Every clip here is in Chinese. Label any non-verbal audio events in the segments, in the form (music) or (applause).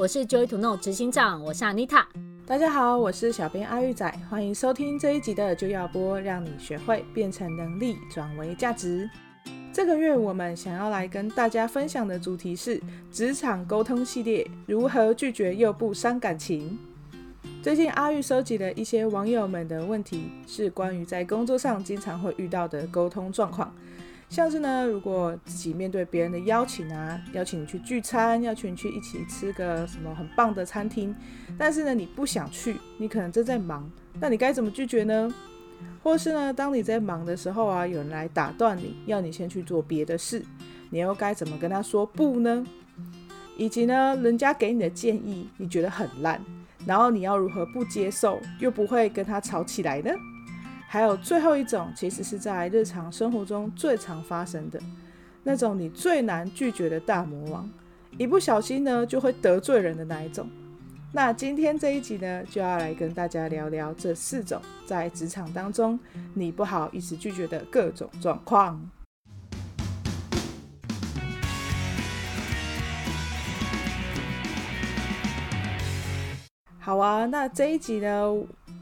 我是 Joy to Know 执行长，我是 Anita。大家好，我是小编阿玉仔，欢迎收听这一集的就要播，让你学会变成能力转为价值。这个月我们想要来跟大家分享的主题是职场沟通系列，如何拒绝又不伤感情。最近阿玉收集了一些网友们的问题，是关于在工作上经常会遇到的沟通状况。像是呢，如果自己面对别人的邀请啊，邀请你去聚餐，邀请你去一起吃个什么很棒的餐厅，但是呢，你不想去，你可能正在忙，那你该怎么拒绝呢？或是呢，当你在忙的时候啊，有人来打断你，要你先去做别的事，你又该怎么跟他说不呢？以及呢，人家给你的建议你觉得很烂，然后你要如何不接受，又不会跟他吵起来呢？还有最后一种，其实是在日常生活中最常发生的那种你最难拒绝的大魔王，一不小心呢就会得罪人的那一种。那今天这一集呢，就要来跟大家聊聊这四种在职场当中你不好意思拒绝的各种状况。好啊，那这一集呢，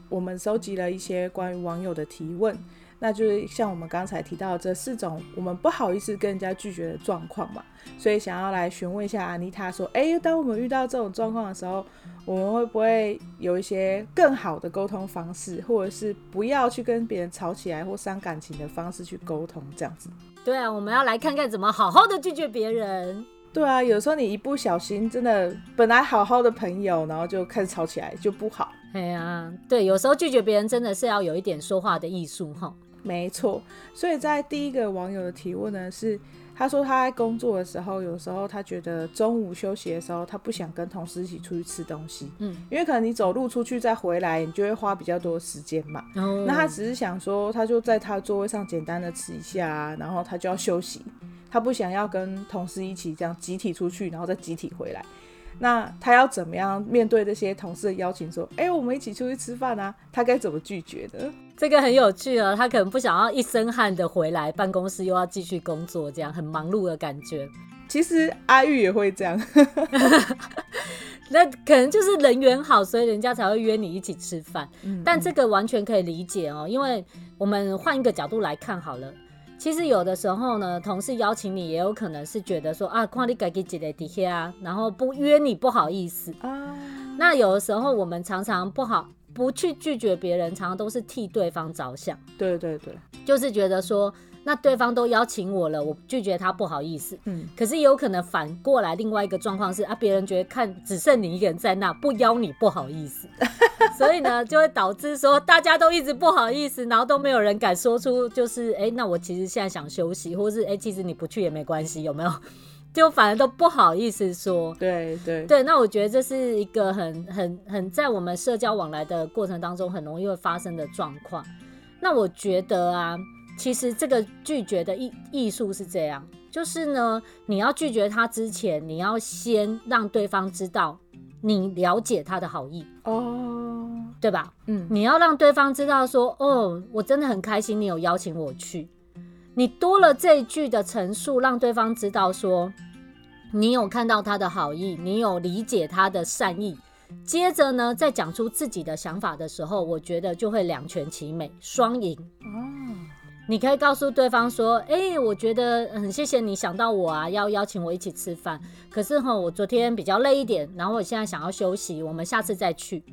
我们收集了一些关于网友的提问，那就是像我们刚才提到这四种我们不好意思跟人家拒绝的状况嘛，所以想要来询问一下安妮塔说，诶，当我们遇到这种状况的时候，我们会不会有一些更好的沟通方式，或者是不要去跟别人吵起来或伤感情的方式去沟通这样子？对啊，我们要来看看怎么好好的拒绝别人。对啊，有时候你一不小心，真的本来好好的朋友，然后就开始吵起来，就不好。哎呀，对，有时候拒绝别人真的是要有一点说话的艺术哈。没错，所以在第一个网友的提问呢，是他说他在工作的时候，有时候他觉得中午休息的时候，他不想跟同事一起出去吃东西，嗯，因为可能你走路出去再回来，你就会花比较多时间嘛。哦。那他只是想说，他就在他的座位上简单的吃一下，然后他就要休息。他不想要跟同事一起这样集体出去，然后再集体回来。那他要怎么样面对这些同事的邀请？说：“哎、欸，我们一起出去吃饭啊！”他该怎么拒绝的？这个很有趣哦，他可能不想要一身汗的回来办公室，又要继续工作，这样很忙碌的感觉。其实阿玉也会这样，(laughs) 那可能就是人缘好，所以人家才会约你一起吃饭。嗯嗯，但这个完全可以理解哦，因为我们换一个角度来看好了。其实有的时候呢，同事邀请你，也有可能是觉得说啊，看你自己一个底下，然后不约你不好意思啊。那有的时候我们常常不好不去拒绝别人，常常都是替对方着想。对对对，就是觉得说。那对方都邀请我了，我拒绝他不好意思。嗯，可是有可能反过来，另外一个状况是啊，别人觉得看只剩你一个人在那，不邀你不好意思，(laughs) 所以呢，就会导致说大家都一直不好意思，然后都没有人敢说出就是哎、欸，那我其实现在想休息，或是哎、欸，其实你不去也没关系，有没有？(laughs) 就反而都不好意思说。对对对，那我觉得这是一个很很很在我们社交往来的过程当中很容易会发生的状况。那我觉得啊。其实这个拒绝的艺艺术是这样，就是呢，你要拒绝他之前，你要先让对方知道你了解他的好意哦，对吧？嗯，你要让对方知道说，哦，我真的很开心你有邀请我去。你多了这一句的陈述，让对方知道说你有看到他的好意，你有理解他的善意。接着呢，在讲出自己的想法的时候，我觉得就会两全其美，双赢哦。你可以告诉对方说：“哎、我觉得很谢谢你想到我啊，要邀请我一起吃饭。可是哈，我昨天比较累一点，然后我现在想要休息，我们下次再去。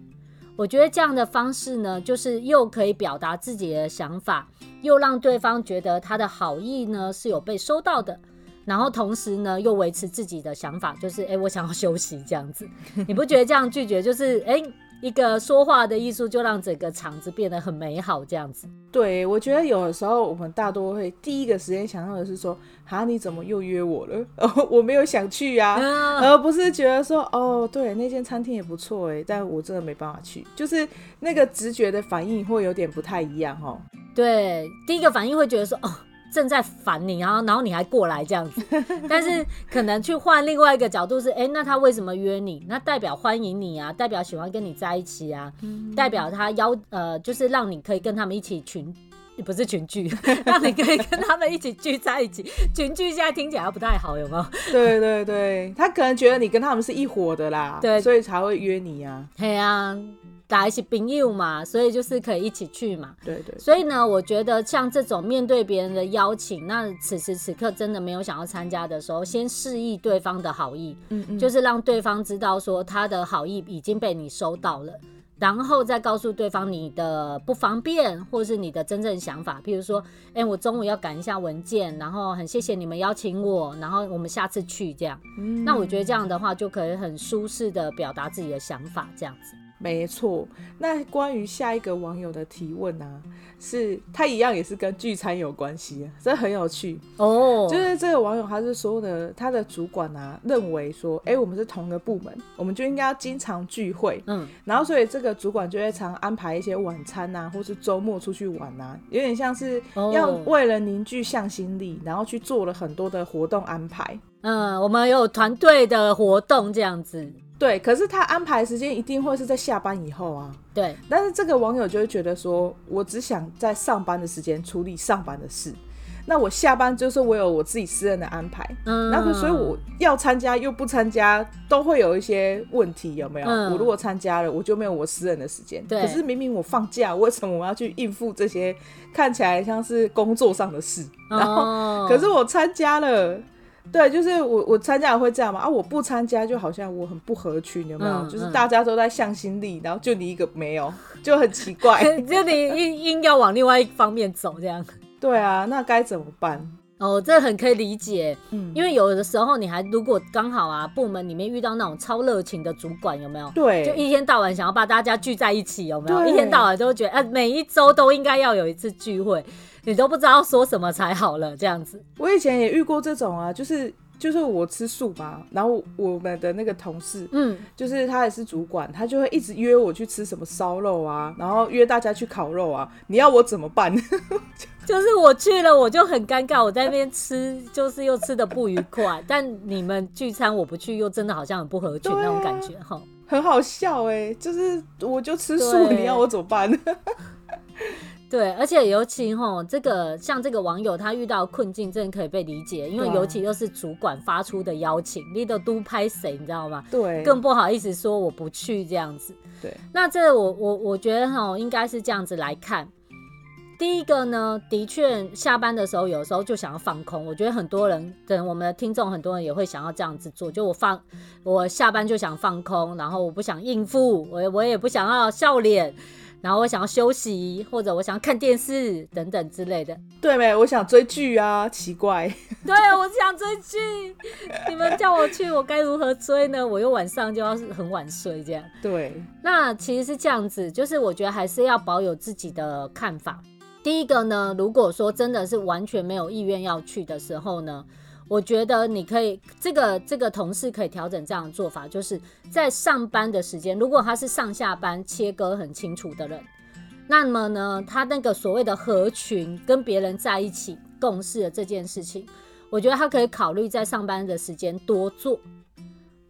我觉得这样的方式呢，就是又可以表达自己的想法，又让对方觉得他的好意呢是有被收到的。然后同时呢，又维持自己的想法，就是哎、我想要休息这样子。你不觉得这样拒绝就是哎、一个说话的艺术，就让整个场子变得很美好，这样子。对，我觉得有的时候我们大多会第一个时间想到的是说，哈，你怎么又约我了？(laughs) 哦，我没有想去呀，啊，而不是觉得说，哦，对，那间餐厅也不错哎，但我真的没办法去，就是那个直觉的反应会有点不太一样哦。对，第一个反应会觉得说，哦。正在烦你，然后然后你还过来这样子，(laughs) 但是可能去换另外一个角度是，哎、欸，那他为什么约你？那代表欢迎你啊，代表喜欢跟你在一起啊，嗯、代表他邀呃，就是让你可以跟他们一起群，(laughs) 不是群聚，(laughs) 让你可以跟他们一起聚在一起。群聚现在听起来不太好，有没有？对对对，他可能觉得你跟他们是一伙的啦，对，所以才会约你啊。对啊。打一起朋友嘛，所以就是可以一起去嘛。对，对对。所以呢，我觉得像这种面对别人的邀请，那此时此刻真的没有想要参加的时候，先示意对方的好意，嗯嗯，就是让对方知道说他的好意已经被你收到了，然后再告诉对方你的不方便或是你的真正想法，譬如说，哎、欸，我中午要赶一下文件，然后很谢谢你们邀请我，然后我们下次去这样。嗯。那我觉得这样的话就可以很舒适的表达自己的想法，这样子。没错，那关于下一个网友的提问啊，是他一样也是跟聚餐有关系，这很有趣哦。Oh. 就是这个网友他是说的，他的主管啊认为说，哎，我们是同一个部门，我们就应该要经常聚会，嗯，然后所以这个主管就会常安排一些晚餐啊，或是周末出去玩啊，有点像是要为了凝聚向心力，然后去做了很多的活动安排。嗯，我们有团队的活动这样子。对，可是他安排时间一定会是在下班以后啊。对，但是这个网友就会觉得说，我只想在上班的时间处理上班的事，那我下班就是我有我自己私人的安排，嗯，然后所以我要参加又不参加，都会有一些问题，有没有？嗯，我如果参加了，我就没有我私人的时间。对，可是明明我放假，为什么我要去应付这些看起来像是工作上的事？然后，哦，可是我参加了。对，就是我我参加也会这样嘛啊！我不参加就好像我很不合群，有没有？嗯、就是大家都在向心力，然后就你一个没有，(laughs) 就很奇怪。(laughs) 就你硬硬要往另外一方面走，这样。对啊，那该怎么办？哦，这很可以理解。嗯，因为有的时候你还如果刚好啊，部门里面遇到那种超热情的主管，有没有？对，就一天到晚想要把大家聚在一起，有没有？一天到晚都觉得，哎、啊，每一周都应该要有一次聚会。你都不知道说什么才好了，这样子。我以前也遇过这种啊，就是就是我吃素嘛，然后我们的那个同事，嗯，就是他也是主管，他就会一直约我去吃什么烧肉啊，然后约大家去烤肉啊，你要我怎么办？(laughs) 就是我去了，我就很尴尬，我在那边吃，就是又吃的不愉快。(laughs) 但你们聚餐我不去，又真的好像很不合群那种感觉，哈，很好笑哎，就是我就吃素，你要我怎么办？(laughs) 对，而且尤其吼，这个像这个网友他遇到困境，真的可以被理解，因为尤其又是主管发出的邀请，你都都拍谁，你知道吗？对，更不好意思说我不去这样子。对，那这我我我觉得吼，应该是这样子来看。第一个呢，的确下班的时候有时候就想要放空，我觉得很多人，等我们的听众很多人也会想要这样子做，就我放我下班就想放空，然后我不想应付，我我也不想要笑脸。然后我想要休息，或者我想要看电视等等之类的。对没？我想追剧啊，奇怪。对，我想追剧。(laughs) 你们叫我去，我该如何追呢？我又晚上就要很晚睡，这样。对。那其实是这样子，就是我觉得还是要保有自己的看法。第一个呢，如果说真的是完全没有意愿要去的时候呢，我觉得你可以，这个这个同事可以调整这样的做法，就是在上班的时间，如果他是上下班切割很清楚的人，那么呢，他那个所谓的合群跟别人在一起共事的这件事情，我觉得他可以考虑在上班的时间多做，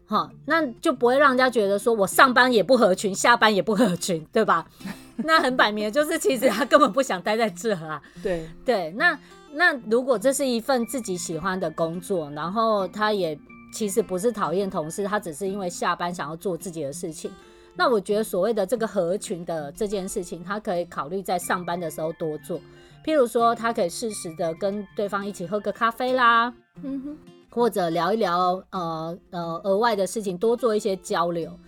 好，那就不会让人家觉得说我上班也不合群，下班也不合群，对吧？(laughs) 那很摆明就是其实他根本不想待在这啊。对对，那。那如果这是一份自己喜欢的工作，然后他也其实不是讨厌同事，他只是因为下班想要做自己的事情。那我觉得所谓的这个合群的这件事情，他可以考虑在上班的时候多做。譬如说，他可以适时的跟对方一起喝个咖啡啦，嗯哼，或者聊一聊呃呃额外的事情，多做一些交流。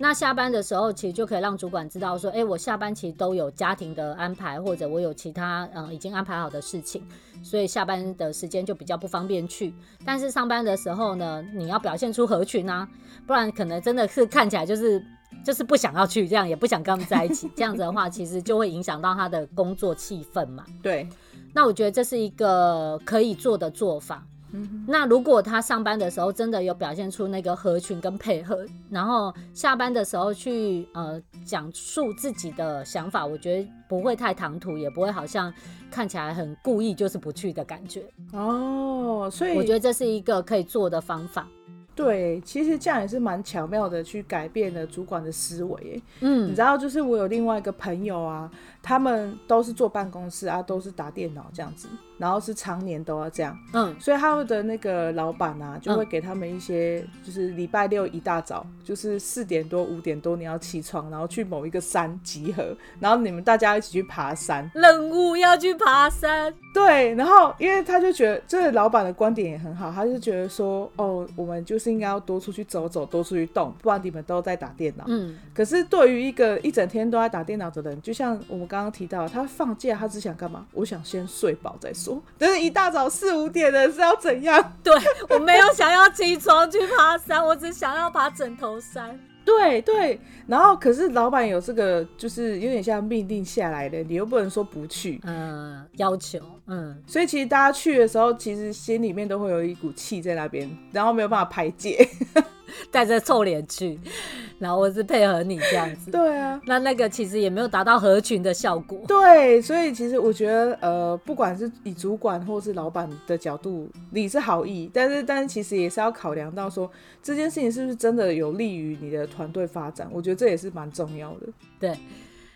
那下班的时候，其实就可以让主管知道说，哎，我下班其实都有家庭的安排，或者我有其他嗯已经安排好的事情，所以下班的时间就比较不方便去。但是上班的时候呢，你要表现出合群啊，不然可能真的是看起来就是就是不想要去，这样也不想跟他们在一起，这样子的话，其实就会影响到他的工作气氛嘛。对，那我觉得这是一个可以做的做法。嗯，那如果他上班的时候真的有表现出那个合群跟配合，然后下班的时候去呃讲述自己的想法，我觉得不会太唐突，也不会好像看起来很故意就是不去的感觉。哦，所以我觉得这是一个可以做的方法。对，其实这样也是蛮巧妙的，去改变了主管的思维。嗯，你知道，就是我有另外一个朋友啊，他们都是坐办公室啊，都是打电脑这样子。然后是常年都要这样，嗯，所以他们的那个老板啊，就会给他们一些，就是礼拜六一大早，就是四点多五点多你要起床，然后去某一个山集合，然后你们大家一起去爬山，任务要去爬山，对，然后因为他就觉得这个老板的观点也很好，他就觉得说，哦，我们就是应该要多出去走走，多出去动，不然你们都在打电脑，嗯，可是对于一个一整天都在打电脑的人，就像我们刚刚提到，他放假他只想干嘛？我想先睡饱再说。但是一大早四五点的是要怎样？(laughs) 对，我没有想要起床去爬山，我只想要爬枕头山。对对，然后可是老板有这个，就是有点像命令下来的，你又不能说不去。嗯，要求，嗯，所以其实大家去的时候，其实心里面都会有一股气在那边，然后没有办法排解。(laughs) 带着臭脸去，然后我是配合你这样子。对啊，那那个其实也没有达到合群的效果。对，所以其实我觉得，呃，不管是以主管或是老板的角度，你是好意，但是但是其实也是要考量到说这件事情是不是真的有利于你的团队发展。我觉得这也是蛮重要的。对。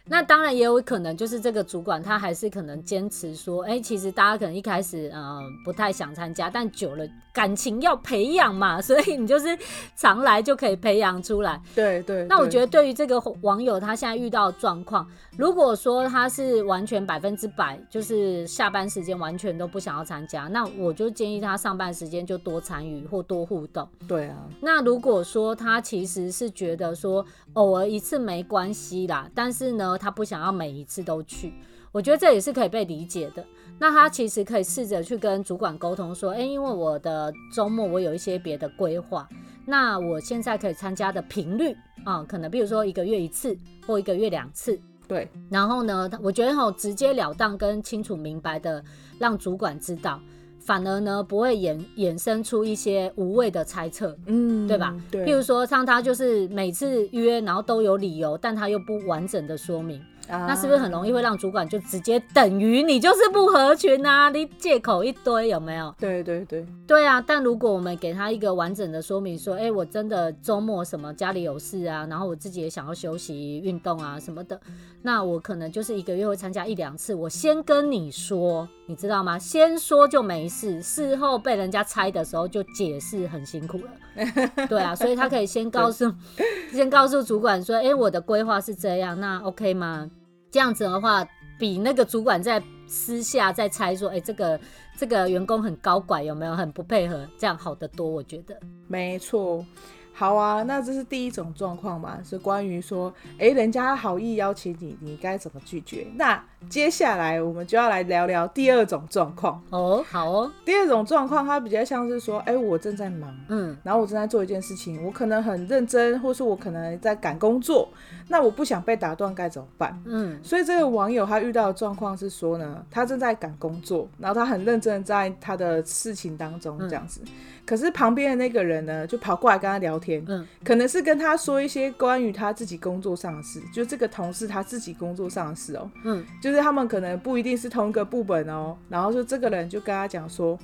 那当然也有可能，就是这个主管他还是可能坚持说，哎、欸，其实大家可能一开始呃不太想参加，但久了感情要培养嘛，所以你就是常来就可以培养出来。对，对对。那我觉得对于这个网友他现在遇到的状况，如果说他是完全百分之百，就是下班时间完全都不想要参加，那我就建议他上班时间就多参与或多互动。对啊。那如果说他其实是觉得说偶尔一次没关系啦，但是呢，他不想要每一次都去，我觉得这也是可以被理解的。那他其实可以试着去跟主管沟通说，哎、欸，因为我的周末我有一些别的规划，那我现在可以参加的频率啊、嗯，可能比如说一个月一次或一个月两次。对，然后呢，我觉得哈，直截了当跟清楚明白的让主管知道，反而呢不会衍衍生出一些无谓的猜测，嗯，对吧？对，譬如说像他就是每次约，然后都有理由，但他又不完整的说明。啊、那是不是很容易会让主管就直接等于你就是不合群啊？你借口一堆有没有？对对对，对啊。但如果我们给他一个完整的说明，说，哎、欸，我真的周末什么家里有事啊，然后我自己也想要休息运动啊什么的，那我可能就是一个月会参加一两次。我先跟你说，你知道吗？先说就没事，事后被人家猜的时候就解释很辛苦了。(laughs) 对啊，所以他可以先告诉，(laughs) 先告诉主管说，哎、欸，我的规划是这样，那 OK 吗？这样子的话，比那个主管在私下在猜说，哎、欸，这个这个员工很高拐，有没有很不配合？这样好得多，我觉得。没错。好啊，那这是第一种状况嘛，是关于说，哎，人家好意邀请你，你该怎么拒绝？那接下来我们就要来聊聊第二种状况。哦。好哦，第二种状况它比较像是说，哎，我正在忙，嗯，然后我正在做一件事情，我可能很认真，或是我可能在赶工作，那我不想被打断，该怎么办？嗯，所以这个网友他遇到的状况是说呢，他正在赶工作，然后他很认真在他的事情当中这样子。嗯可是旁边的那个人呢，就跑过来跟他聊天，嗯，可能是跟他说一些关于他自己工作上的事，就这个同事他自己工作上的事哦，嗯，就是他们可能不一定是同一个部门哦，然后就这个人就跟他讲说。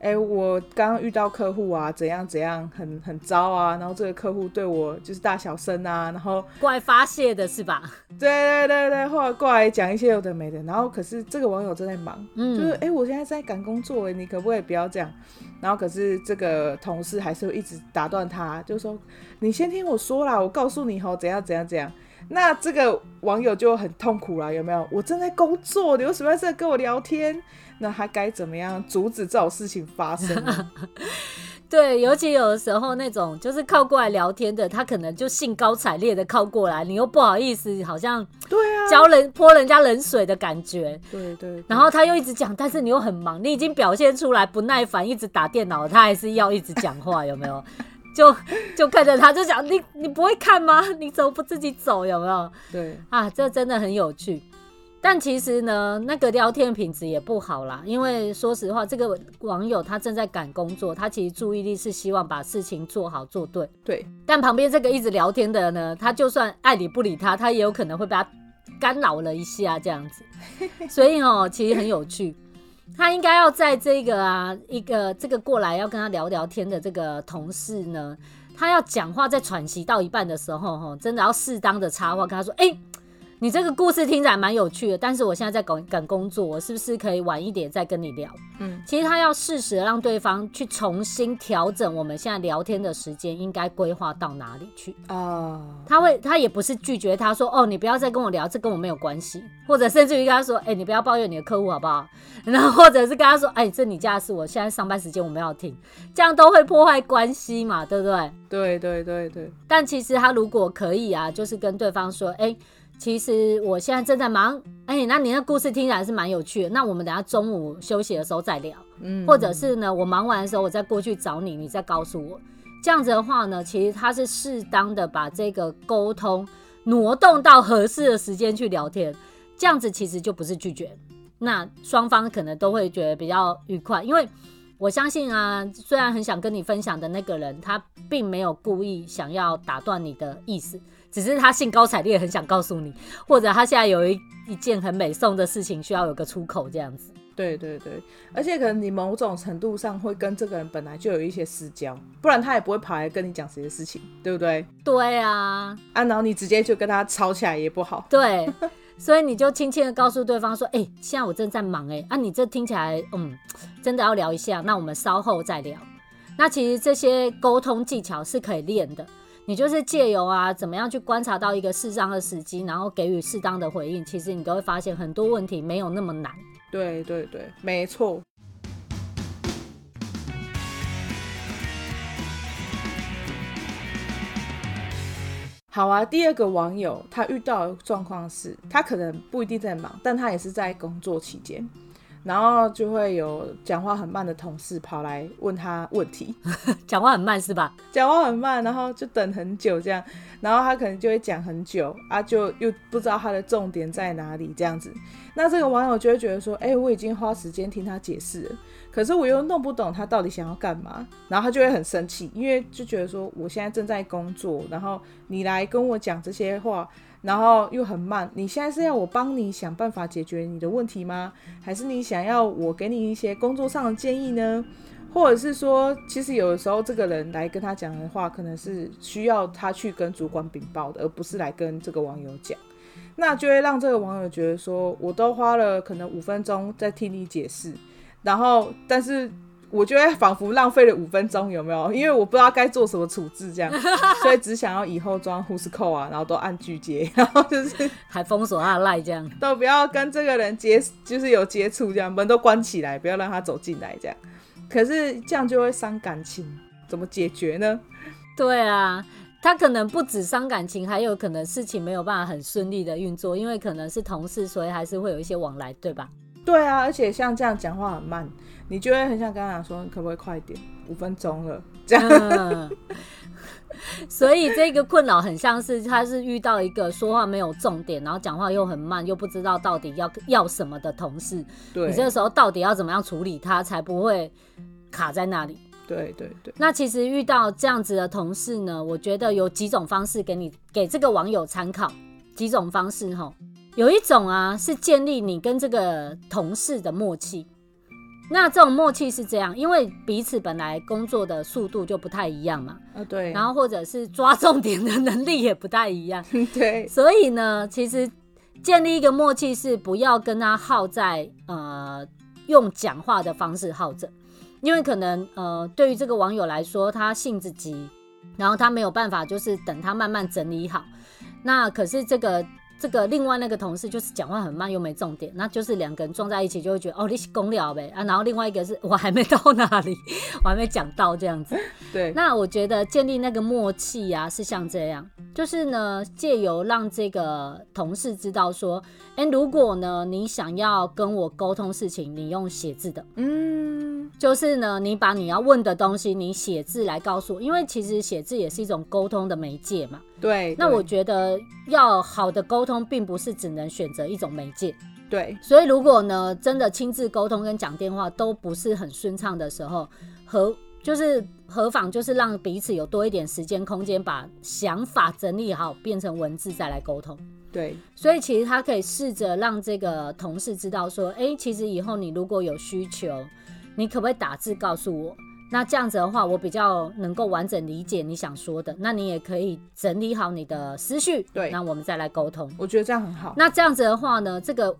哎、欸，我刚刚遇到客户啊，怎样怎样，很很糟啊。然后这个客户对我就是大小声啊，然后 (laughs) 过来发泄的是吧？(laughs) 对对对对，后来过来讲一些有的没的。然后可是这个网友正在忙，嗯，就是哎、欸，我现在在赶工作，哎，你可不可以不要这样？然后可是这个同事还是会一直打断他，就说你先听我说啦，我告诉你吼，怎样怎样怎样。那这个网友就很痛苦了，有没有？我正在工作，你为什么要在跟我聊天？那他该怎么样阻止这种事情发生呢？(laughs) 对，尤其有的时候那种就是靠过来聊天的，他可能就兴高采烈的靠过来，你又不好意思，好像对啊，浇人泼人家冷水的感觉。对对，对。然后他又一直讲，但是你又很忙，你已经表现出来不耐烦，一直打电脑，他还是要一直讲话，有没有？就就看着他，就讲你你不会看吗？(laughs) 你怎么不自己走？有没有？对啊，这真的很有趣。但其实呢，那个聊天品质也不好啦，因为说实话，这个网友他正在赶工作，他其实注意力是希望把事情做好做对。对。但旁边这个一直聊天的呢，他就算爱理不理他，他也有可能会被他干扰了一下这样子。(laughs) 所以哦，其实很有趣。他应该要在这个啊一个这个过来要跟他聊聊天的这个同事呢，他要讲话在喘息到一半的时候，哈，真的要适当的插话跟他说，哎、你这个故事听起来蛮有趣的，但是我现在在赶赶工作，我是不是可以晚一点再跟你聊？嗯，其实他要适时的让对方去重新调整我们现在聊天的时间，应该规划到哪里去啊？他会，他也不是拒绝他说，哦，你不要再跟我聊，这跟我没有关系，或者甚至于跟他说，哎，你不要抱怨你的客户好不好？(laughs) 然后或者是跟他说，哎，这你家的事，我现在上班时间我们要听，这样都会破坏关系嘛，对不对？对对对对。但其实他如果可以啊，就是跟对方说，哎。其实我现在正在忙，哎、欸，那你那故事听起来是蛮有趣的。那我们等下中午休息的时候再聊，嗯，或者是呢，我忙完的时候我再过去找你，你再告诉我。这样子的话呢，其实他是适当的把这个沟通挪动到合适的时间去聊天，这样子其实就不是拒绝，那双方可能都会觉得比较愉快。因为我相信啊，虽然很想跟你分享的那个人，他并没有故意想要打断你的意思。只是他兴高采烈，很想告诉你，或者他现在有一一件很美送的事情，需要有个出口这样子。对对对，而且可能你某种程度上会跟这个人本来就有一些私交，不然他也不会跑来跟你讲这些事情，对不对？对啊，啊，然后你直接就跟他吵起来也不好。对，所以你就轻轻的告诉对方说：“哎、欸，现在我正在忙、欸，哎，啊，你这听起来，嗯，真的要聊一下，那我们稍后再聊。那其实这些沟通技巧是可以练的。”你就是借由啊，怎么样去观察到一个适当的时机，然后给予适当的回应，其实你都会发现很多问题没有那么难。对对对，没错。好啊，第二个网友他遇到的状况是，他可能不一定在忙，但他也是在工作期间。然后就会有讲话很慢的同事跑来问他问题，(laughs) 讲话很慢是吧？讲话很慢，然后就等很久这样，然后他可能就会讲很久啊，就又不知道他的重点在哪里这样子。那这个网友就会觉得说，哎，我已经花时间听他解释了，可是我又弄不懂他到底想要干嘛，然后他就会很生气，因为就觉得说我现在正在工作，然后你来跟我讲这些话。然后又很慢，你现在是要我帮你想办法解决你的问题吗？还是你想要我给你一些工作上的建议呢？或者是说，其实有的时候这个人来跟他讲的话，可能是需要他去跟主管禀报的，而不是来跟这个网友讲。那就会让这个网友觉得说，我都花了可能五分钟在听你解释，然后但是。我觉得仿佛浪费了五分钟，有没有？因为我不知道该做什么处置，这样，(laughs) 所以只想要以后装 Whoscall 啊，然后都按拒接，然 (laughs) 后就是还封锁他的赖，这样都不要跟这个人接，就是有接触，这样门都关起来，不要让他走进来，这样。可是这样就会伤感情，怎么解决呢？对啊，他可能不止伤感情，还有可能事情没有办法很顺利的运作，因为可能是同事，所以还是会有一些往来，对吧？对啊，而且像这样讲话很慢。你就会很想跟他讲说，可不可以快一点？五分钟了，这样。嗯、(laughs) 所以这个困扰很像是他是遇到一个说话没有重点，然后讲话又很慢，又不知道到底要要什么的同事。对，你这个时候到底要怎么样处理他，才不会卡在那里？对对对。那其实遇到这样子的同事呢，我觉得有几种方式给你给这个网友参考。几种方式哈，有一种啊是建立你跟这个同事的默契。那这种默契是这样，因为彼此本来工作的速度就不太一样嘛，啊对，然后或者是抓重点的能力也不太一样，(laughs) 对，所以呢，其实建立一个默契是不要跟他耗在呃用讲话的方式耗着，因为可能呃对于这个网友来说，他性子急，然后他没有办法就是等他慢慢整理好，那可是这个。这个另外那个同事就是讲话很慢又没重点，那就是两个人撞在一起就会觉得哦，你是公了呗啊，然后另外一个是我还没到那里，(laughs) 我还没讲到这样子。对，那我觉得建立那个默契呀、啊，是像这样，就是呢，借由让这个同事知道说，哎，如果呢你想要跟我沟通事情，你用写字的，嗯。嗯，就是呢，你把你要问的东西，你写字来告诉我，因为其实写字也是一种沟通的媒介嘛。对。那我觉得要好的沟通，并不是只能选择一种媒介。对。所以如果呢，真的亲自沟通跟讲电话都不是很顺畅的时候，和就是何妨就是让彼此有多一点时间空间，把想法整理好，变成文字再来沟通。对，所以其实他可以试着让这个同事知道说，哎，其实以后你如果有需求，你可不可以打字告诉我？那这样子的话，我比较能够完整理解你想说的。那你也可以整理好你的思绪，对，那我们再来沟通。我觉得这样很好。那这样子的话呢，这个。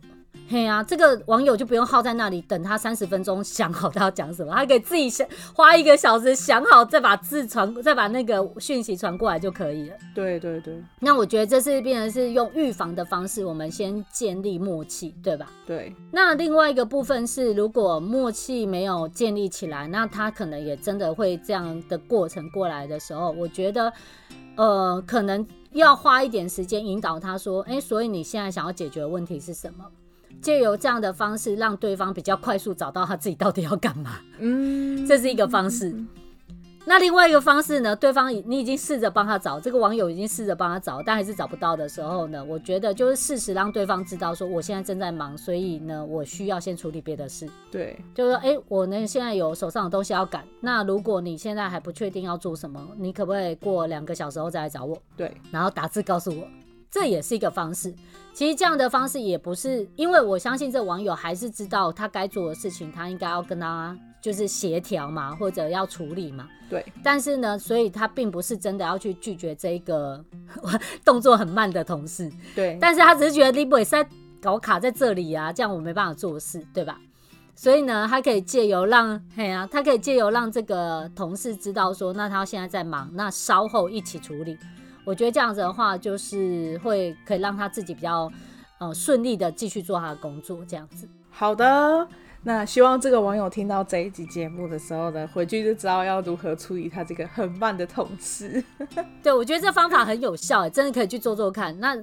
嘿啊，这个网友就不用耗在那里等他三十分钟想好他要讲什么，他可以自己想花一个小时想好，再把字传，再把那个讯息传过来就可以了。对对对。那我觉得这是变成是用预防的方式，我们先建立默契，对吧？对。那另外一个部分是，如果默契没有建立起来，那他可能也真的会这样的过程过来的时候，我觉得，呃，可能要花一点时间引导他说，哎，所以你现在想要解决的问题是什么？借由这样的方式，让对方比较快速找到他自己到底要干嘛。(laughs) 嗯，这是一个方式。那另外一个方式呢？对方你已经试着帮他找，这个网友已经试着帮他找，但还是找不到的时候呢？我觉得就是适时让对方知道说，我现在正在忙，所以呢，我需要先处理别的事。对，就是说，哎，我呢现在有手上的东西要赶。那如果你现在还不确定要做什么，你可不可以过两个小时后再来找我？对，然后打字告诉我。这也是一个方式，其实这样的方式也不是，因为我相信这网友还是知道他该做的事情，他应该要跟他就是协调嘛，或者要处理嘛。对。但是呢，所以他并不是真的要去拒绝这个 (laughs) 动作很慢的同事。对。但是他只是觉得你不会在搞卡在这里啊，这样我没办法做事，对吧？所以呢，他可以借由让，嘿啊，他可以借由让这个同事知道说，那他现在在忙，那稍后一起处理。我觉得这样子的话，就是会可以让他自己比较呃顺利的继续做他的工作，这样子。好的，那希望这个网友听到这一集节目的时候呢，回去就知道要如何处理他这个很慢的同事。(laughs) 对，我觉得这方法很有效，真的可以去做做看。那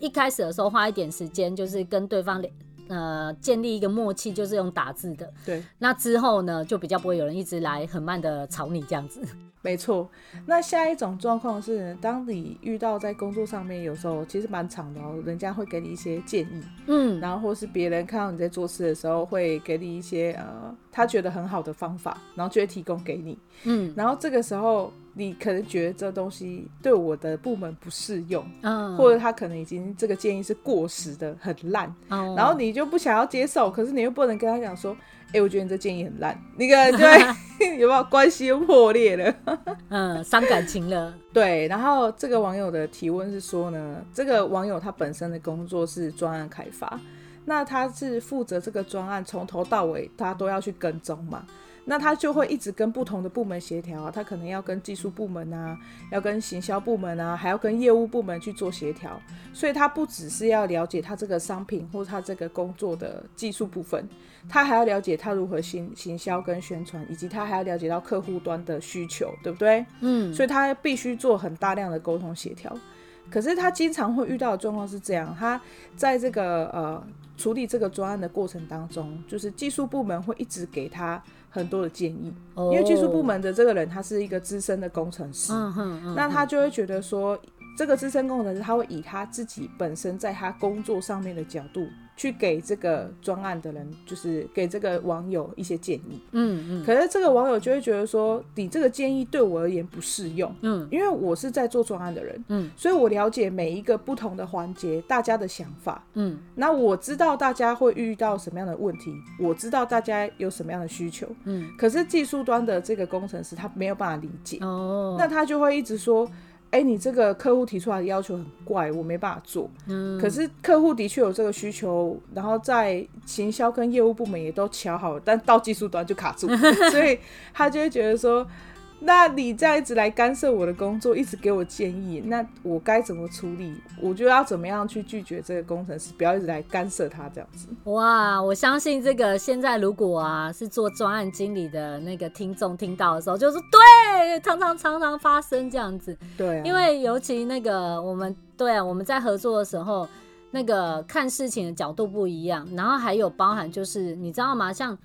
一开始的时候花一点时间，就是跟对方呃建立一个默契，就是用打字的。对。那之后呢，就比较不会有人一直来很慢的吵你这样子。没错，那下一种状况是，当你遇到在工作上面，有时候其实蛮长的哦，人家会给你一些建议，嗯，然后或是别人看到你在做事的时候，会给你一些呃，他觉得很好的方法，然后就会提供给你，嗯，然后这个时候你可能觉得这东西对我的部门不适用，嗯，或者他可能已经这个建议是过时的，很烂，哦，然后你就不想要接受，可是你又不能跟他讲说。哎、欸，我觉得你这建议很烂，那个对，有没有关系又破裂了？(laughs) 嗯，伤感情了。(laughs) 对，然后这个网友的提问是说呢，这个网友他本身的工作是专案开发，那他是负责这个专案从头到尾，他都要去跟踪嘛。那他就会一直跟不同的部门协调啊，他可能要跟技术部门啊，要跟行销部门啊，还要跟业务部门去做协调。所以他不只是要了解他这个商品或他这个工作的技术部分，他还要了解他如何行行销跟宣传，以及他还要了解到客户端的需求，对不对？嗯，所以他必须做很大量的沟通协调。可是他经常会遇到的状况是这样，他在这个呃处理这个专案的过程当中，就是技术部门会一直给他。很多的建议，因为技术部门的这个人他是一个资深的工程师，那他就会觉得说，这个资深工程师他会以他自己本身在他工作上面的角度。去给这个专案的人，就是给这个网友一些建议。嗯嗯。可是这个网友就会觉得说，你这个建议对我而言不适用。嗯。因为我是在做专案的人。嗯。所以我了解每一个不同的环节，大家的想法。嗯。那我知道大家会遇到什么样的问题，我知道大家有什么样的需求。嗯。可是技术端的这个工程师他没有办法理解。哦。那他就会一直说。哎、欸，你这个客户提出来的要求很怪，我没办法做。嗯，可是客户的确有这个需求，然后在行销跟业务部门也都瞧好了，但到技术端就卡住，(laughs) 所以他就会觉得说。那你这样一直来干涉我的工作，一直给我建议，那我该怎么处理？我就要怎么样去拒绝这个工程师，不要一直来干涉他这样子。哇，我相信这个现在如果啊是做专案经理的那个听众听到的时候，就是对，常常常常发生这样子。对啊，因为尤其那个我们对啊，我们在合作的时候，那个看事情的角度不一样，然后还有包含就是你知道吗？像。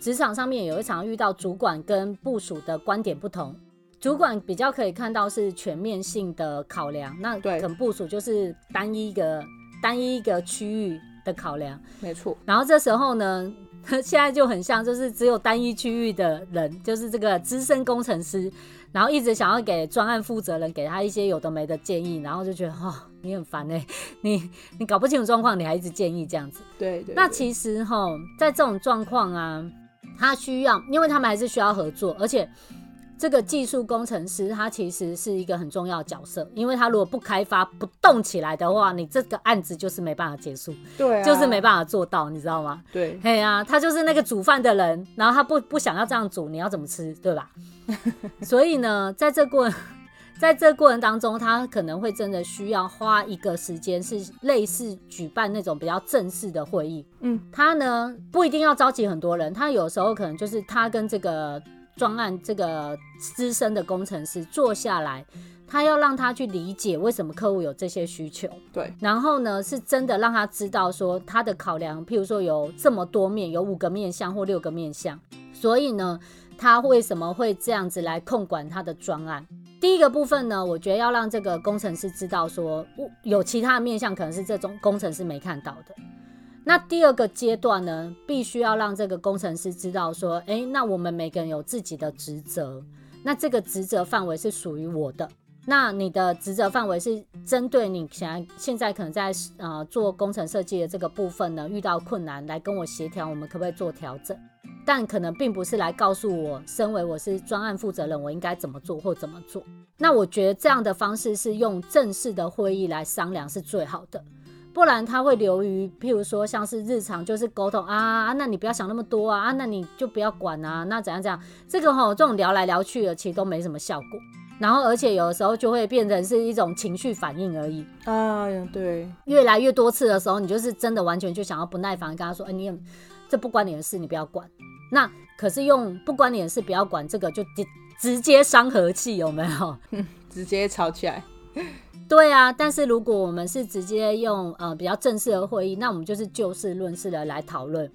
职场上面也会常常遇到主管跟部署的观点不同。主管比较可以看到是全面性的考量，那可能部署就是单一一个单一一个区域的考量。没错。然后这时候呢，(laughs) 现在就很像，就是只有单一区域的人，就是这个资深工程师，然后一直想要给专案负责人给他一些有的没的建议，然后就觉得哦，你很烦哎，(laughs) 你你搞不清楚状况，你还一直建议这样子。对，对对。那其实哈，在这种状况啊，他需要，因为他们还是需要合作，而且。这个技术工程师他其实是一个很重要的角色，因为他如果不开发不动起来的话，你这个案子就是没办法结束，对、啊，就是没办法做到，你知道吗？对，嘿啊，他就是那个煮饭的人，然后他不不想要这样煮，你要怎么吃，对吧？(laughs) 所以呢，在这过在这过程当中，他可能会真的需要花一个时间，是类似举办那种比较正式的会议。嗯，他呢不一定要召集很多人，他有时候可能就是他跟这个。专案这个资深的工程师坐下来，他要让他去理解为什么客户有这些需求。对，然后呢，是真的让他知道说他的考量，譬如说有这么多面，有五个面向或六个面向，所以呢，他为什么会这样子来控管他的专案？第一个部分呢，我觉得要让这个工程师知道说，有其他的面向可能是这种工程师没看到的。那第二个阶段呢，必须要让这个工程师知道说，哎，那我们每个人有自己的职责，那这个职责范围是属于我的。那你的职责范围是针对你现在现在可能在呃做工程设计的这个部分呢，遇到困难来跟我协调，我们可不可以做调整？但可能并不是来告诉我，身为我是专案负责人，我应该怎么做或怎么做。那我觉得这样的方式是用正式的会议来商量是最好的。不然他会流于，譬如说像是日常就是沟通啊啊，那你不要想那么多啊啊，那你就不要管啊，那怎样怎样，这个吼这种聊来聊去的，其实都没什么效果。然后而且有的时候就会变成是一种情绪反应而已啊，对，越来越多次的时候，你就是真的完全就想要不耐烦跟他说，哎，你这不关你的事，你不要管。那可是用不关你的事不要管这个就直直接伤和气，有没有？(laughs) 直接吵起来。对啊，但是如果我们是直接用呃比较正式的会议，那我们就是就事论事的来讨论，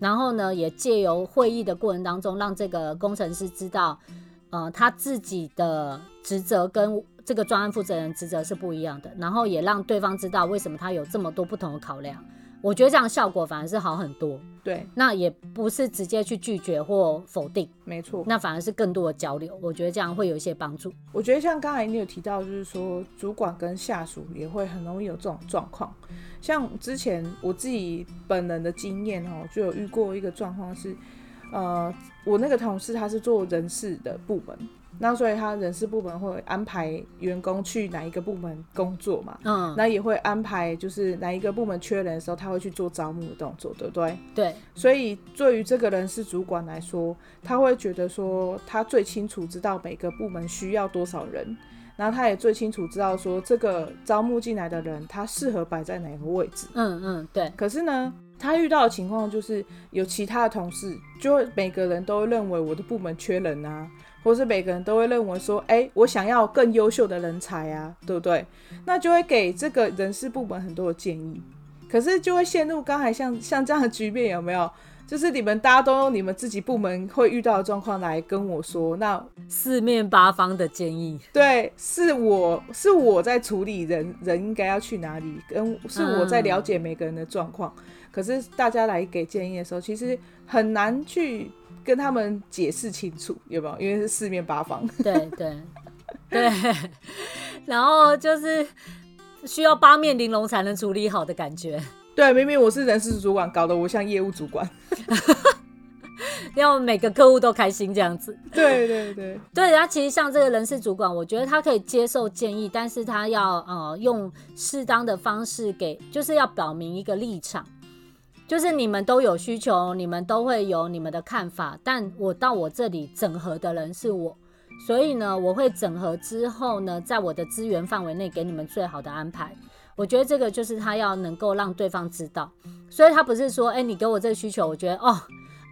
然后呢，也借由会议的过程当中，让这个工程师知道，呃，他自己的职责跟这个专案负责人职责是不一样的，然后也让对方知道为什么他有这么多不同的考量。我觉得这样效果反而是好很多。对，那也不是直接去拒绝或否定，没错，那反而是更多的交流。我觉得这样会有一些帮助。我觉得像刚才你有提到，就是说主管跟下属也会很容易有这种状况。像之前我自己本人的经验哦，就有遇过一个状况是，呃，我那个同事他是做人事的部门。那所以他人事部门会安排员工去哪一个部门工作嘛？嗯，那也会安排就是哪一个部门缺人的时候，他会去做招募的动作，对不对？对。所以对于这个人事主管来说，他会觉得说他最清楚知道每个部门需要多少人，然后他也最清楚知道说这个招募进来的人他适合摆在哪个位置。嗯嗯，对。可是呢，他遇到的情况就是有其他的同事，就会每个人都认为我的部门缺人啊。或是每个人都会认为说，哎、欸，我想要更优秀的人才啊，对不对？那就会给这个人事部门很多的建议，可是就会陷入刚才像像这样的局面，有没有？就是你们大家都用你们自己部门会遇到的状况来跟我说，那四面八方的建议，对，是我是我在处理人人应该要去哪里，跟是我在了解每个人的状况，嗯、可是大家来给建议的时候，其实很难去。跟他们解释清楚有没有？因为是四面八方。对对对，(laughs) 然后就是需要八面玲珑才能处理好的感觉。对，明明我是人事主管，搞得我像业务主管，(laughs) 要每个客户都开心这样子。对对对对，然后其实像这个人事主管，我觉得他可以接受建议，但是他要呃用适当的方式给，就是要表明一个立场。就是你们都有需求，你们都会有你们的看法，但我到我这里整合的人是我，所以呢，我会整合之后呢，在我的资源范围内给你们最好的安排。我觉得这个就是他要能够让对方知道，所以他不是说，哎，你给我这个需求，我觉得哦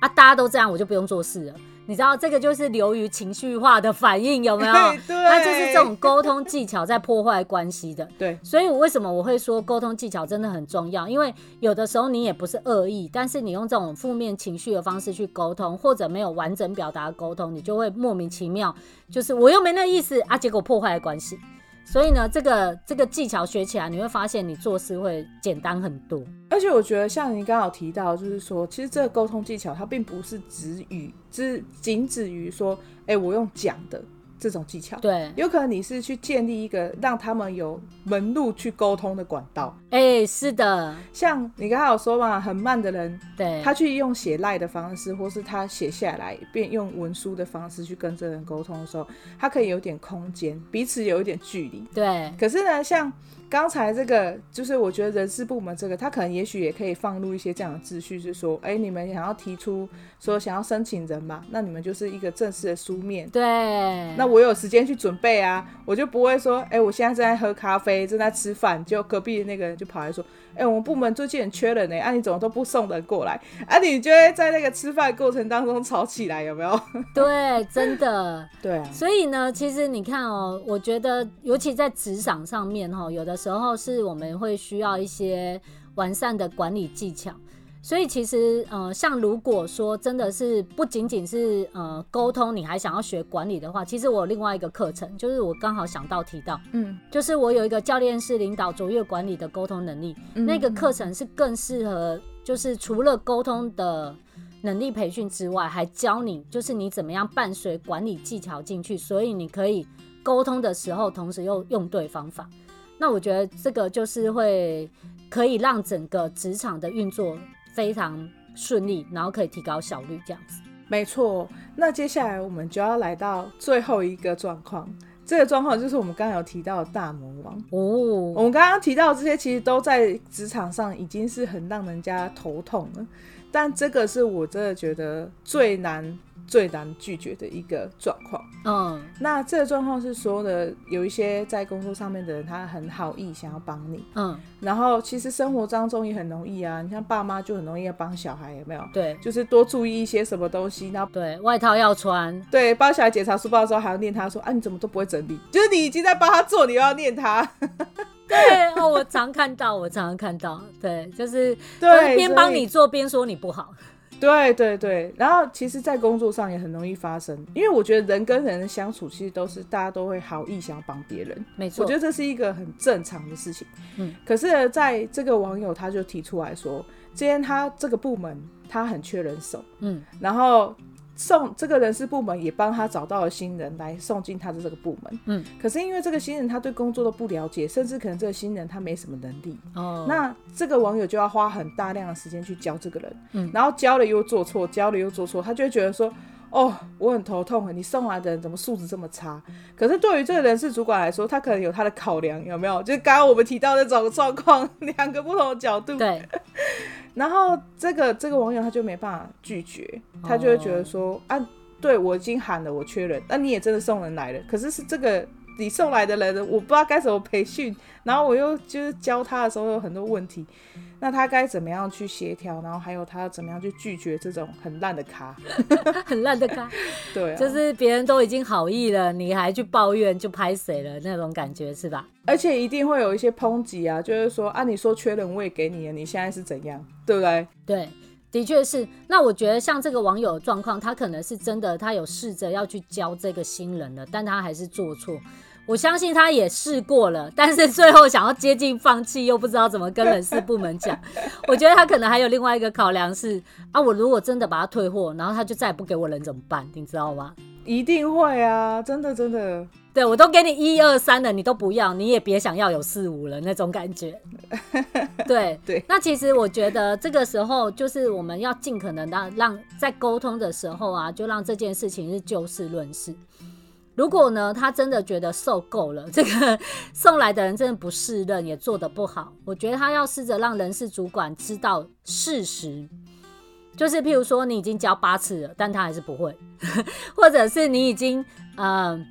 啊，大家都这样，我就不用做事了。你知道这个就是流于情绪化的反应，有没有？(laughs) 对，那就是这种沟通技巧在破坏关系的。对，所以为什么我会说沟通技巧真的很重要？因为有的时候你也不是恶意，但是你用这种负面情绪的方式去沟通，或者没有完整表达沟通，你就会莫名其妙，就是我又没那意思啊，结果破坏了关系。所以呢，这个这个技巧学起来，你会发现你做事会简单很多。而且我觉得，像您刚好提到，就是说，其实这个沟通技巧它并不是止于，只仅止于说，哎、我用讲的。这种技巧，对，有可能你是去建立一个让他们有门路去沟通的管道。哎、欸，是的，像你刚才有说嘛，很慢的人，对，他去用写赖的方式，或是他写下来，便用文书的方式去跟这人沟通的时候，他可以有点空间，彼此有一点距离。对，可是呢，像。刚才这个就是我觉得人事部门这个，他可能也许也可以放入一些这样的秩序，是说，哎，你们想要提出说想要申请人嘛，那你们就是一个正式的书面。对。那我有时间去准备啊，我就不会说，哎，我现在正在喝咖啡，正在吃饭，就隔壁那个人就跑来说，哎，我们部门最近很缺人呢，啊，你怎么都不送人过来？啊，你就会在那个吃饭过程当中吵起来，有没有？(laughs) 对，真的。对啊。所以呢，其实你看哦，我觉得尤其在职场上面哈，有的。时候是我们会需要一些完善的管理技巧，所以其实呃，像如果说真的是不仅仅是呃沟通，你还想要学管理的话，其实我有另外一个课程，就是我刚好想到提到，嗯，就是我有一个教练式领导卓越管理的沟通能力，嗯、那个课程是更适合，就是除了沟通的能力培训之外，还教你就是你怎么样伴随管理技巧进去，所以你可以沟通的时候，同时又用对方法。那我觉得这个就是会可以让整个职场的运作非常顺利，然后可以提高效率，这样子。没错。那接下来我们就要来到最后一个状况，这个状况就是我们刚刚有提到的大魔王哦。我们刚刚提到的这些，其实都在职场上已经是很让人家头痛了，但这个是我真的觉得最难。最难拒绝的一个状况。嗯，那这个状况是说的，有一些在工作上面的人，他很好意想要帮你。嗯，然后其实生活当中也很容易啊，你像爸妈就很容易要帮小孩，有没有？对，就是多注意一些什么东西，然后对外套要穿，对，帮小孩检查书包的时候还要念他说啊，你怎么都不会整理？就是你已经在帮他做，你又要念他。对哦，我常看到，我常常看到，对，就是对，边帮你做边说你不好。对对对，然后其实，在工作上也很容易发生，因为我觉得人跟人的相处，其实都是大家都会好意想要帮别人，没错，我觉得这是一个很正常的事情。嗯，可是在这个网友他就提出来说，今天他这个部门他很缺人手，嗯，然后。送这个人事部门也帮他找到了新人来送进他的这个部门，嗯，可是因为这个新人他对工作都不了解，甚至可能这个新人他没什么能力，哦，那这个网友就要花很大量的时间去教这个人，嗯，然后教了又做错，教了又做错，他就会觉得说，哦，我很头痛，你送来的人怎么素质这么差？可是对于这个人事主管来说，他可能有他的考量，有没有？就是刚刚我们提到那种状况，两个不同的角度，对。(laughs) 然后这个这个网友他就没办法拒绝，他就会觉得说、oh. 啊，对，我已经喊了，我缺人，那你也真的送人来了，可是是这个你送来的人，我不知道该怎么培训，然后我又就是教他的时候有很多问题，那他该怎么样去协调，然后还有他要怎么样去拒绝这种很烂的咖，(laughs) 很烂的咖，对、啊，就是别人都已经好意了，你还去抱怨就拍谁了那种感觉是吧？而且一定会有一些抨击啊，就是说啊，你说缺人我也给你了，你现在是怎样，对不对？对，的确是。那我觉得像这个网友的状况，他可能是真的，他有试着要去教这个新人了，但他还是做错。我相信他也试过了，但是最后想要接近放弃，又不知道怎么跟人事部门讲。我觉得他可能还有另外一个考量是啊，我如果真的把他退货，然后他就再也不给我人怎么办？你知道吗？一定会啊，真的真的。对，我都给你一二三了，你都不要，你也别想要有四五了那种感觉。(laughs) 对对，那其实我觉得这个时候就是我们要尽可能的让在沟通的时候啊，就让这件事情是就事论事。如果呢，他真的觉得受够了，(laughs) 这个送来的人真的不适任，也做得不好，我觉得他要试着让人事主管知道事实，就是譬如说你已经教八次了，但他还是不会，(laughs) 或者是你已经嗯。呃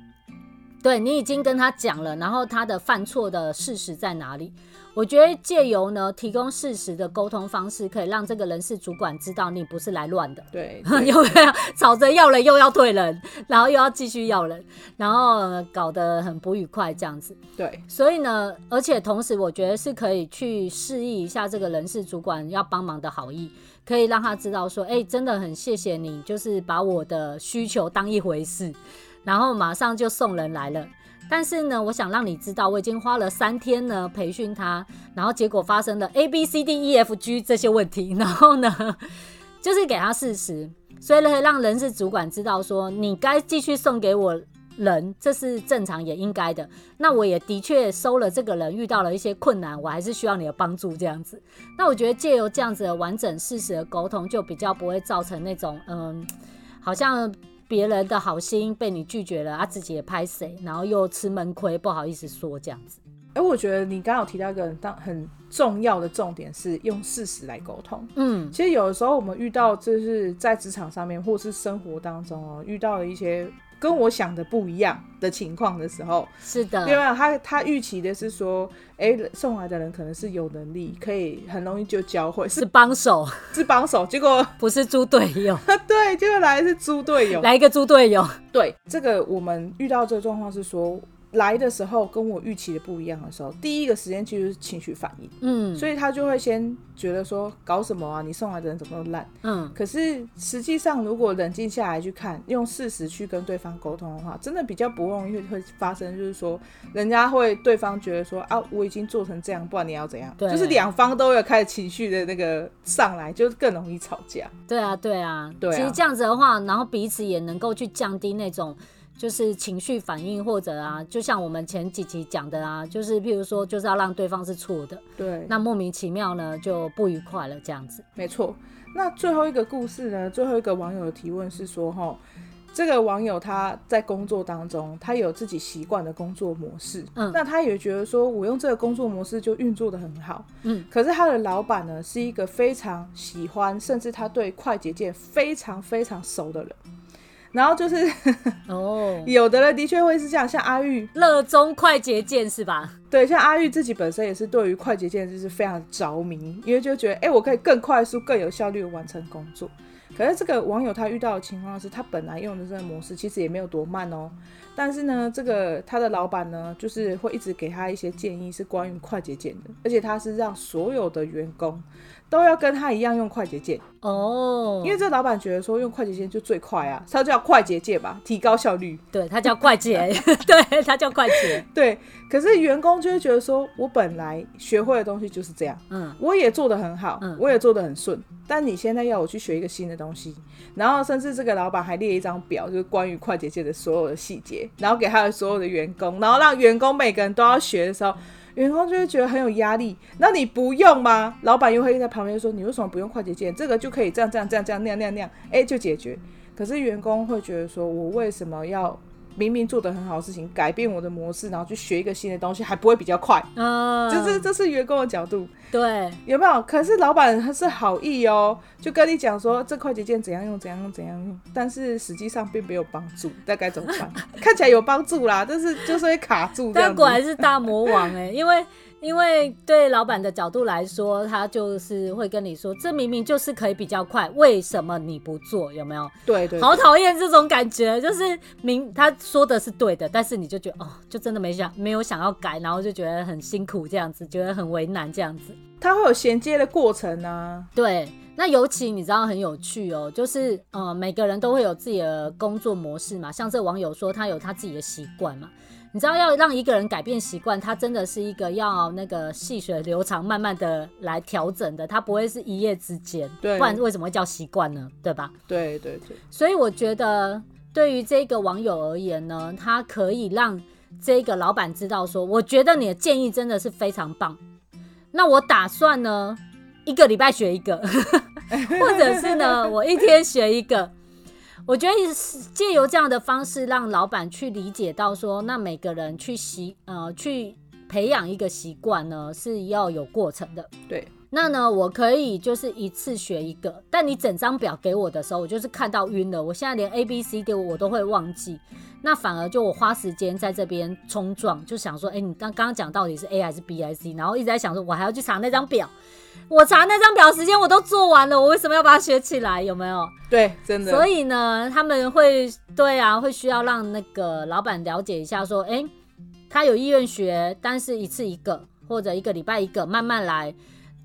对，你已经跟他讲了，然后他的犯错的事实在哪里？我觉得借由呢提供事实的沟通方式，可以让这个人事主管知道你不是来乱的。对，(laughs) 对有没有吵着要人又要退人，然后又要继续要人，然后搞得很不愉快这样子。对，所以呢，而且同时我觉得是可以去示意一下这个人事主管要帮忙的好意，可以让他知道说，哎、欸，真的很谢谢你，就是把我的需求当一回事，然后马上就送人来了。但是呢，我想让你知道，我已经花了三天呢培训他，然后结果发生了 A B C D E F G 这些问题，然后呢，就是给他事实，所以呢，让人事主管知道说，你该继续送给我人，这是正常也应该的。那我也的确收了这个人，遇到了一些困难，我还是需要你的帮助这样子。那我觉得借由这样子的完整事实的沟通，就比较不会造成那种嗯，好像。别人的好心被你拒绝了，他、啊、自己也拍谁，然后又吃闷亏，不好意思说这样子。哎、欸，我觉得你刚刚有提到一个当很重要的重点是用事实来沟通。嗯，其实有的时候我们遇到就是在职场上面或是生活当中哦，遇到了一些。跟我想的不一样的情况的时候，是的，另外他他预期的是说，哎、欸，送来的人可能是有能力，可以很容易就教会，是帮手，是帮手，结果 (laughs) 不是猪队友，(laughs) 对，结果来的是猪队友，来一个猪队友，对，这个我们遇到这个状况是说。来的时候跟我预期的不一样的时候，第一个时间就是情绪反应，嗯，所以他就会先觉得说搞什么啊，你送来的人怎么那么烂，嗯，可是实际上如果冷静下来去看，用事实去跟对方沟通的话，真的比较不容易会发生，就是说人家会对方觉得说啊，我已经做成这样，不然你要怎样？对，就是两方都有开始情绪的那个上来，就更容易吵架。对啊，对啊，对啊，其实这样子的话，然后彼此也能够去降低那种。就是情绪反应，或者啊，就像我们前几集讲的啊，就是譬如说，就是要让对方是错的，对，那莫名其妙呢就不愉快了，这样子。没错。那最后一个故事呢，最后一个网友的提问是说，哈，这个网友他在工作当中，他有自己习惯的工作模式，嗯，那他也觉得说我用这个工作模式就运作的很好，嗯，可是他的老板呢是一个非常喜欢，甚至他对快捷键非常非常熟的人。然后就是哦，oh. (laughs) 有的人的确会是这样，像阿玉热衷快捷键是吧？对，像阿玉自己本身也是对于快捷键就是非常着迷，因为就觉得哎，我可以更快速、更有效率的完成工作。可是这个网友他遇到的情况是，他本来用的这个模式其实也没有多慢哦，但是呢，这个他的老板呢，就是会一直给他一些建议，是关于快捷键的，而且他是让所有的员工。都要跟他一样用快捷键哦，oh. 因为这老板觉得说用快捷键就最快啊，他叫快捷键吧，提高效率。对，他叫快捷，(laughs) 对，他叫快捷。对，可是员工就会觉得说，我本来学会的东西就是这样，嗯，我也做得很好，嗯，我也做得很顺，但你现在要我去学一个新的东西，然后甚至这个老板还列一张表，就是关于快捷键的所有的细节，然后给他的所有的员工，然后让员工每个人都要学的时候。员工就会觉得很有压力，那你不用吗？老板又会在旁边说：“你为什么不用快捷键？这个就可以这样这样这样这样那样那样那样，哎，就解决。”可是员工会觉得说：“我为什么要？”明明做得很好的事情，改变我的模式，然后去学一个新的东西，还不会比较快？嗯，就是这是员工的角度，对，有没有？可是老板他是好意哦，就跟你讲说这快捷键怎样用，怎样用，怎样用，但是实际上并没有帮助，那该怎么办？(laughs) 看起来有帮助啦，但是就是会卡住。但果然是大魔王哎、欸，因为。因为对老板的角度来说，他就是会跟你说，这明明就是可以比较快，为什么你不做？有没有？对对，对，好讨厌这种感觉，就是明他说的是对的，但是你就觉得哦，就真的没想没有想要改，然后就觉得很辛苦这样子，觉得很为难这样子。他会有衔接的过程呢、啊。对，那尤其你知道很有趣哦，就是呃每个人都会有自己的工作模式嘛，像这网友说他有他自己的习惯嘛。你知道要让一个人改变习惯，他真的是一个要那个细水流长，慢慢的来调整的，他不会是一夜之间，对，不然为什么会叫习惯呢？对吧？对对对。所以我觉得对于这个网友而言呢，他可以让这个老板知道说，我觉得你的建议真的是非常棒。那我打算呢，一个礼拜学一个，(laughs) 或者是呢，我一天学一个。我觉得借由这样的方式，让老板去理解到说，那每个人去习呃去培养一个习惯呢，是要有过程的。对，那呢，我可以就是一次学一个，但你整张表给我的时候，我就是看到晕了。我现在连 A B C D 我都会忘记，那反而就我花时间在这边冲撞，就想说，哎、欸，你刚刚讲到底是 A 还是 B 还是 C，然后一直在想说，我还要去查那张表，我查那张表时间我都做完了，我为什么要把它学起来？有没有？对，真的。所以呢，他们会对啊，会需要让那个老板了解一下，说，哎、欸，他有意愿学，但是一次一个，或者一个礼拜一个，慢慢来。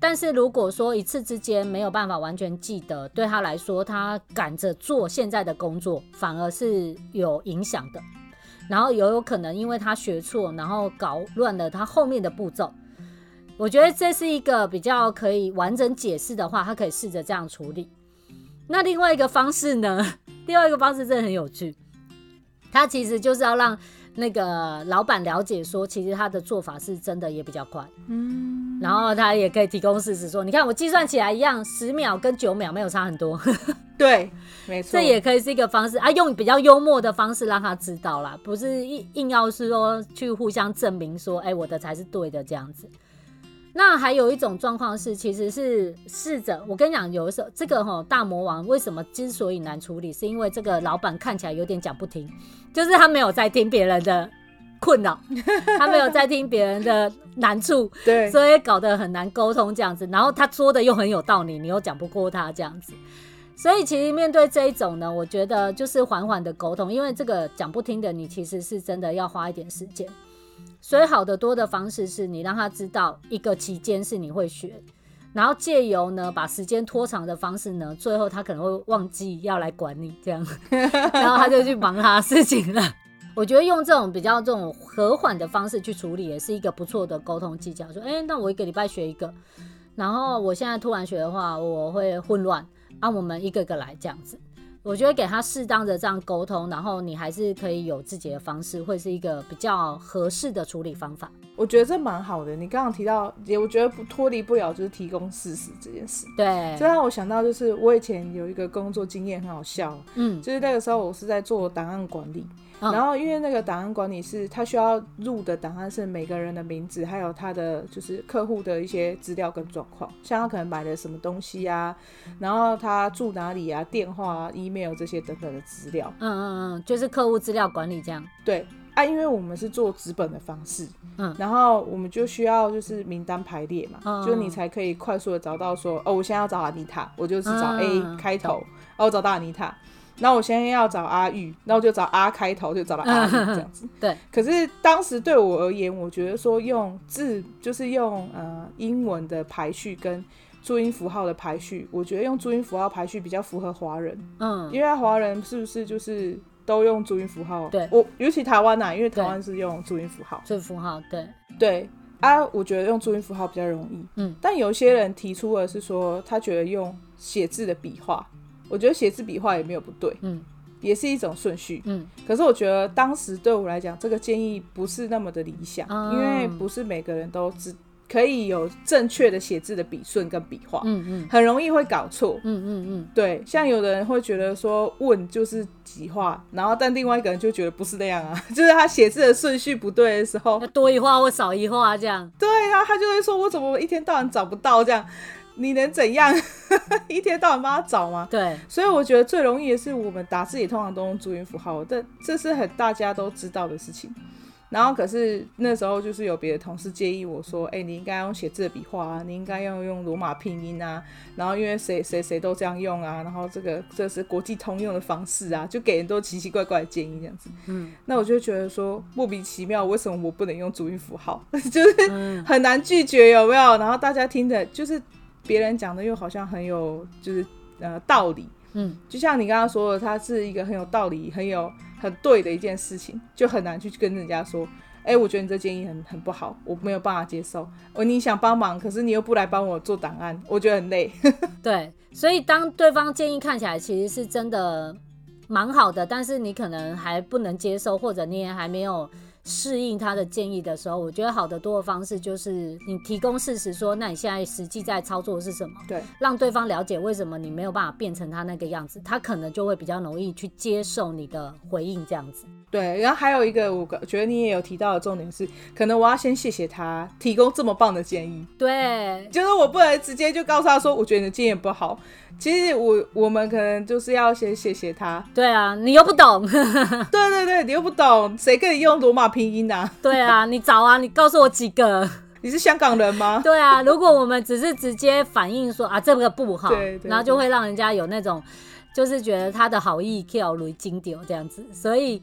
但是如果说一次之间没有办法完全记得，对他来说，他赶着做现在的工作，反而是有影响的。然后也有可能因为他学错，然后搞乱了他后面的步骤。我觉得这是一个比较可以完整解释的话，他可以试着这样处理。那另外一个方式呢？另外一个方式真的很有趣，他其实就是要让。那个老板了解说，其实他的做法是真的也比较快，嗯，然后他也可以提供事实说，你看我计算起来一样，十秒跟九秒没有差很多，(laughs) 对，没错，这也可以是一个方式啊，用比较幽默的方式让他知道啦，不是硬硬要是说去互相证明说，哎、欸，我的才是对的这样子。那还有一种状况是，其实是试着，我跟你讲，有的时候这个齁大魔王为什么之所以难处理，是因为这个老板看起来有点讲不听，就是他没有在听别人的困扰，他没有在听别人的难处，(laughs) 对，所以搞得很难沟通这样子。然后他说的又很有道理，你又讲不过他这样子。所以其实面对这一种呢，我觉得就是缓缓的沟通，因为这个讲不听的你其实是真的要花一点时间。所以好得多的方式是你让他知道一个期间是你会学，然后借由呢把时间拖长的方式呢，最后他可能会忘记要来管你这样，(laughs) 然后他就去忙他的事情了。我觉得用这种比较这种和缓的方式去处理，也是一个不错的沟通技巧。说，哎，那我一个礼拜学一个，然后我现在突然学的话，我会混乱，啊我们一个个来这样子。我觉得给他适当的这样沟通，然后你还是可以有自己的方式，会是一个比较合适的处理方法。我觉得这蛮好的。你刚刚提到，也我觉得不脱离不了就是提供事实这件事。对，这让我想到就是我以前有一个工作经验很好笑，嗯，就是那个时候我是在做档案管理。然后，因为那个档案管理是，他需要入的档案是每个人的名字，还有他的就是客户的一些资料跟状况，像他可能买了什么东西啊，然后他住哪里啊，电话啊、email 这些等等的资料。嗯嗯嗯，就是客户资料管理这样。对啊，因为我们是做纸本的方式，嗯，然后我们就需要就是名单排列嘛，嗯、就你才可以快速的找到说，哦，我现在要找阿妮塔，我就是找 A 开头，嗯、哦，我找到阿妮塔。那我现在要找阿玉，那我就找阿开头，就找到阿玉这样子。(laughs) 对。可是当时对我而言，我觉得说用字就是用呃英文的排序跟注音符号的排序，我觉得用注音符号排序比较符合华人。嗯。因为华人是不是就是都用注音符号？对。我尤其台湾呐、啊，因为台湾是用注音符号。注音符号，对。对啊，我觉得用注音符号比较容易。嗯。但有些人提出的是说，他觉得用写字的笔画。我觉得写字笔画也没有不对，嗯，也是一种顺序，嗯。可是我觉得当时对我来讲，这个建议不是那么的理想，嗯，因为不是每个人都只可以有正确的写字的笔顺跟笔画，嗯嗯，很容易会搞错，嗯嗯嗯。对，像有的人会觉得说“问”就是几画，然后但另外一个人就觉得不是那样啊，(laughs) 就是他写字的顺序不对的时候，多一画或少一画这样。对啊，他就会说：“我怎么一天到晚找不到这样？”你能怎样？(laughs) 一天到晚帮他找吗？对，所以我觉得最容易的是我们打字也通常都用注音符号，但这是很大家都知道的事情。然后可是那时候就是有别的同事建议我说：“哎、欸，你应该用写字的笔画啊，你应该要用罗马拼音啊。”然后因为谁谁谁都这样用啊，然后这个这是国际通用的方式啊，就给很多奇奇怪怪的建议这样子。嗯，那我就觉得说莫名其妙，为什么我不能用主音符号？(laughs) 就是很难拒绝，有没有？然后大家听的就是。别人讲的又好像很有，就是呃道理，嗯，就像你刚刚说的，它是一个很有道理、很有很对的一件事情，就很难去跟人家说，哎、欸，我觉得你这建议很很不好，我没有办法接受。哦，你想帮忙，可是你又不来帮我做档案，我觉得很累。(laughs) (laughs) 对，所以当对方建议看起来其实是真的蛮好的，但是你可能还不能接受，或者你也还没有。适应他的建议的时候，我觉得好得多的方式就是你提供事实，说那你现在实际在操作的是什么？对，让对方了解为什么你没有办法变成他那个样子，他可能就会比较容易去接受你的回应这样子。对，然后还有一个，我觉得你也有提到的重点是，可能我要先谢谢他提供这么棒的建议。对，就是我不能直接就告诉他说，我觉得你的建议不好。其实我我们可能就是要先谢谢他。对啊，你又不懂。(laughs) 对对对，你又不懂，谁跟你用罗马拼音啊？对啊，你找啊，你告诉我几个。你是香港人吗？对啊，如果我们只是直接反映说啊，这个不好，然后就会让人家有那种。就是觉得他的好意跳如金雕这样子，所以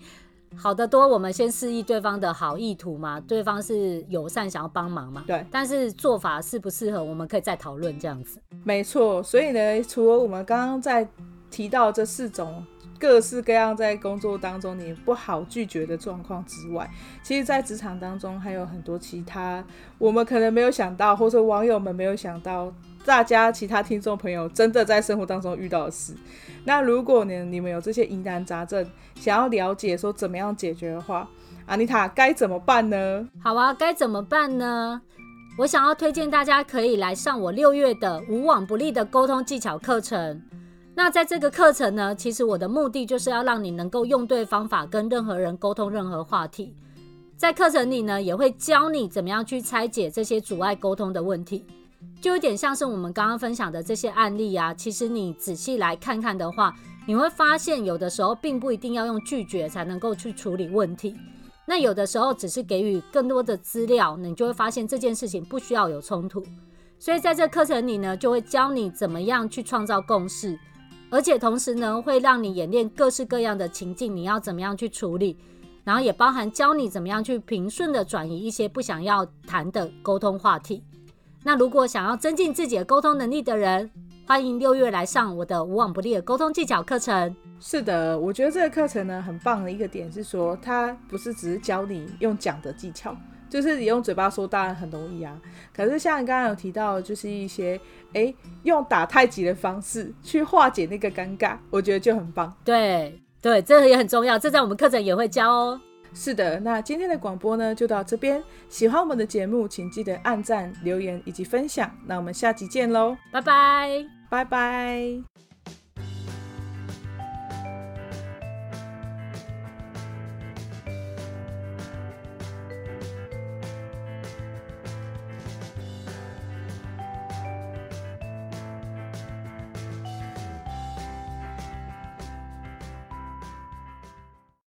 好的多。我们先示意对方的好意图嘛，对方是友善想要帮忙嘛，对。但是做法适不适合，我们可以再讨论这样子。没错，所以呢，除了我们刚刚在提到这四种各式各样在工作当中你不好拒绝的状况之外，其实，在职场当中还有很多其他我们可能没有想到，或者网友们没有想到。大家其他听众朋友真的在生活当中遇到的事，那如果呢，你们有这些疑难杂症，想要了解说怎么样解决的话，阿妮塔该怎么办呢？好啊，该怎么办呢？我想要推荐大家可以来上我六月的无往不利的沟通技巧课程。那在这个课程呢，其实我的目的就是要让你能够用对方法跟任何人沟通任何话题。在课程里呢，也会教你怎么样去拆解这些阻碍沟通的问题。就有点像是我们刚刚分享的这些案例啊，其实你仔细来看看的话，你会发现有的时候并不一定要用拒绝才能够去处理问题，那有的时候只是给予更多的资料，你就会发现这件事情不需要有冲突。所以在这课程里呢，就会教你怎么样去创造共识，而且同时呢，会让你演练各式各样的情境，你要怎么样去处理，然后也包含教你怎么样去平顺的转移一些不想要谈的沟通话题。那如果想要增进自己的沟通能力的人，欢迎六月来上我的无往不利的沟通技巧课程。是的，我觉得这个课程呢，很棒的一个点是说，它不是只是教你用讲的技巧，就是你用嘴巴说当然很容易啊。可是像你刚刚有提到，就是一些哎用打太极的方式去化解那个尴尬，我觉得就很棒。对对，这个也很重要，这在我们课程也会教哦。是的，那今天的广播呢，就到这边。喜欢我们的节目，请记得按赞、留言以及分享。那我们下集见喽，拜拜，拜拜。